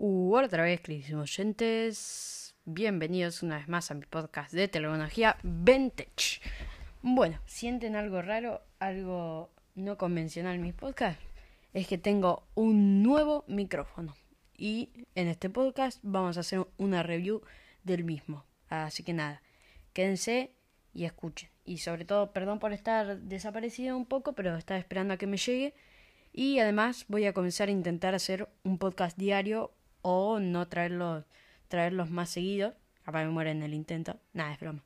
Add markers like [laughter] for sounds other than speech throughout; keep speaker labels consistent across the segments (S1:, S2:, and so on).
S1: Uh, otra vez, queridos oyentes, bienvenidos una vez más a mi podcast de tecnología Vintage. Bueno, sienten algo raro, algo no convencional en mis podcasts, es que tengo un nuevo micrófono y en este podcast vamos a hacer una review del mismo. Así que nada, quédense y escuchen. Y sobre todo, perdón por estar desaparecido un poco, pero estaba esperando a que me llegue. Y además voy a comenzar a intentar hacer un podcast diario o no traerlos, traerlos más seguidos. Capaz me muere en el intento. Nada, es broma.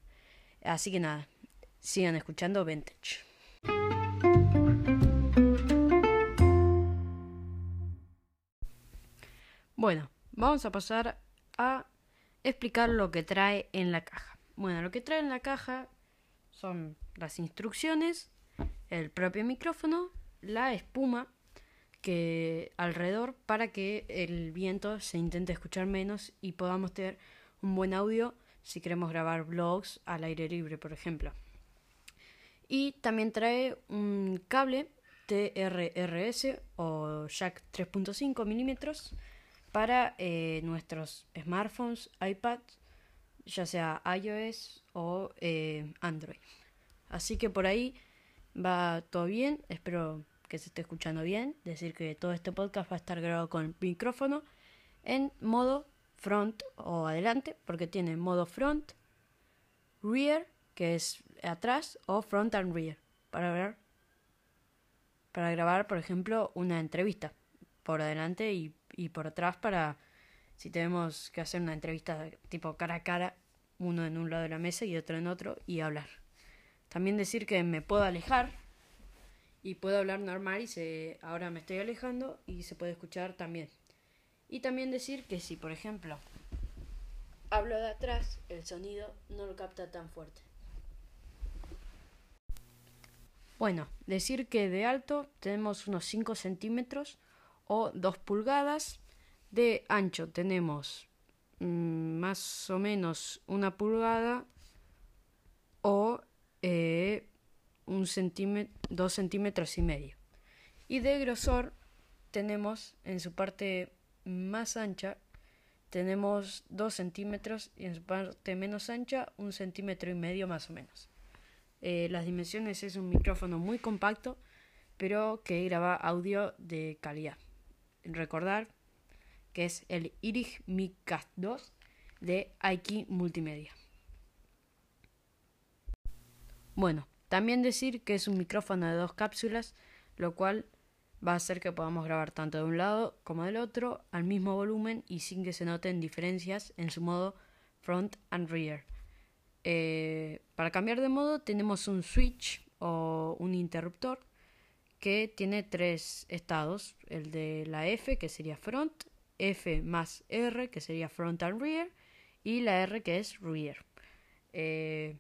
S1: Así que nada, sigan escuchando Vintage. Bueno, vamos a pasar a explicar lo que trae en la caja. Bueno, lo que trae en la caja son las instrucciones, el propio micrófono, la espuma que alrededor para que el viento se intente escuchar menos y podamos tener un buen audio si queremos grabar vlogs al aire libre, por ejemplo. Y también trae un cable TRRS o jack 3.5 milímetros para eh, nuestros smartphones, iPads, ya sea iOS o eh, Android. Así que por ahí va todo bien, espero que se esté escuchando bien, decir que todo este podcast va a estar grabado con micrófono en modo front o adelante, porque tiene modo front, rear, que es atrás, o front and rear, para ver, para grabar, por ejemplo, una entrevista por adelante y, y por atrás para si tenemos que hacer una entrevista tipo cara a cara, uno en un lado de la mesa y otro en otro, y hablar. También decir que me puedo alejar y puedo hablar normal y se, ahora me estoy alejando y se puede escuchar también. Y también decir que si, por ejemplo, hablo de atrás, el sonido no lo capta tan fuerte. Bueno, decir que de alto tenemos unos 5 centímetros o 2 pulgadas. De ancho tenemos mmm, más o menos una pulgada o eh, un centímetro, dos centímetros y medio. Y de grosor tenemos en su parte más ancha tenemos dos centímetros y en su parte menos ancha un centímetro y medio más o menos. Eh, las dimensiones es un micrófono muy compacto pero que graba audio de calidad. Recordar que es el Irig Micast 2 de Aiki Multimedia. Bueno, también decir que es un micrófono de dos cápsulas, lo cual va a hacer que podamos grabar tanto de un lado como del otro al mismo volumen y sin que se noten diferencias en su modo front and rear. Eh, para cambiar de modo tenemos un switch o un interruptor que tiene tres estados, el de la F que sería front, F más R que sería front and rear y la R que es rear. Eh,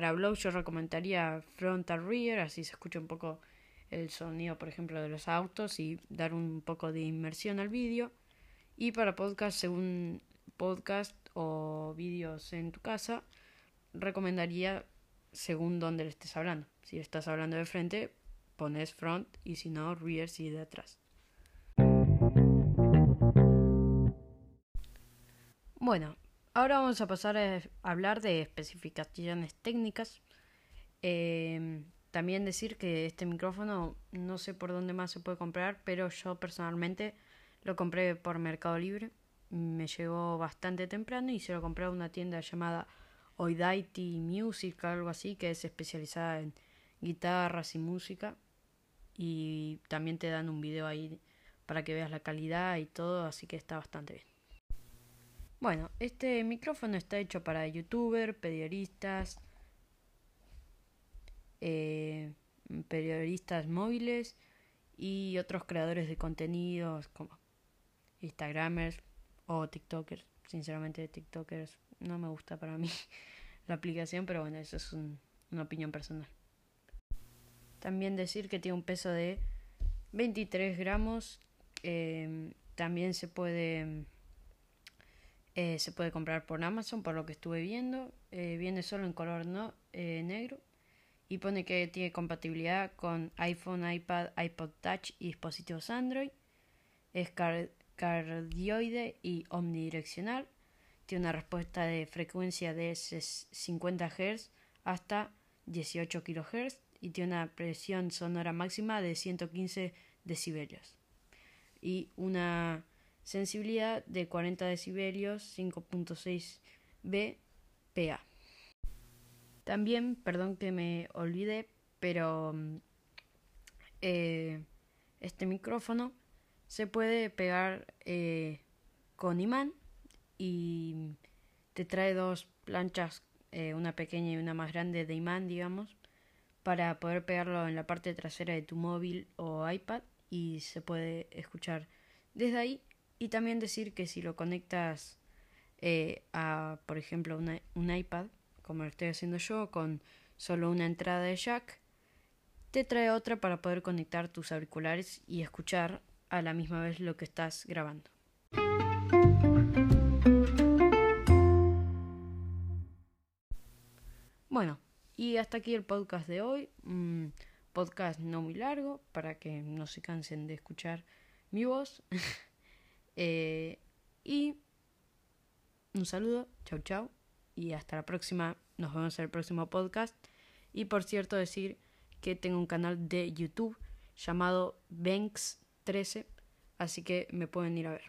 S1: para blog yo recomendaría front and rear, así se escucha un poco el sonido, por ejemplo, de los autos y dar un poco de inmersión al vídeo. Y para podcast, según podcast o vídeos en tu casa, recomendaría según dónde le estés hablando. Si estás hablando de frente, pones front y si no, rear si de atrás. Bueno, Ahora vamos a pasar a hablar de especificaciones técnicas. Eh, también decir que este micrófono no sé por dónde más se puede comprar, pero yo personalmente lo compré por Mercado Libre. Me llegó bastante temprano y se lo compré a una tienda llamada Oidaity Music, algo así, que es especializada en guitarras y música. Y también te dan un video ahí para que veas la calidad y todo, así que está bastante bien. Bueno, este micrófono está hecho para youtubers, periodistas, eh, periodistas móviles y otros creadores de contenidos como Instagramers o TikTokers. Sinceramente, TikTokers no me gusta para mí [laughs] la aplicación, pero bueno, eso es una opinión personal. También decir que tiene un peso de 23 gramos. Eh, también se puede eh, se puede comprar por Amazon, por lo que estuve viendo. Eh, viene solo en color no, eh, negro. Y pone que tiene compatibilidad con iPhone, iPad, iPod Touch y dispositivos Android. Es cardioide y omnidireccional. Tiene una respuesta de frecuencia de 50 Hz hasta 18 kHz y tiene una presión sonora máxima de 115 decibelios y una sensibilidad de 40 decibelios 5.6 BPA. También, perdón que me olvidé, pero mm, eh, este micrófono se puede pegar eh, con imán y te trae dos planchas, eh, una pequeña y una más grande de imán, digamos, para poder pegarlo en la parte trasera de tu móvil o iPad y se puede escuchar desde ahí. Y también decir que si lo conectas eh, a, por ejemplo, un iPad, como lo estoy haciendo yo, con solo una entrada de jack, te trae otra para poder conectar tus auriculares y escuchar a la misma vez lo que estás grabando. Bueno, y hasta aquí el podcast de hoy. Un podcast no muy largo para que no se cansen de escuchar mi voz. [laughs] Eh, y un saludo, chau chau. Y hasta la próxima. Nos vemos en el próximo podcast. Y por cierto, decir que tengo un canal de YouTube llamado Banks13. Así que me pueden ir a ver.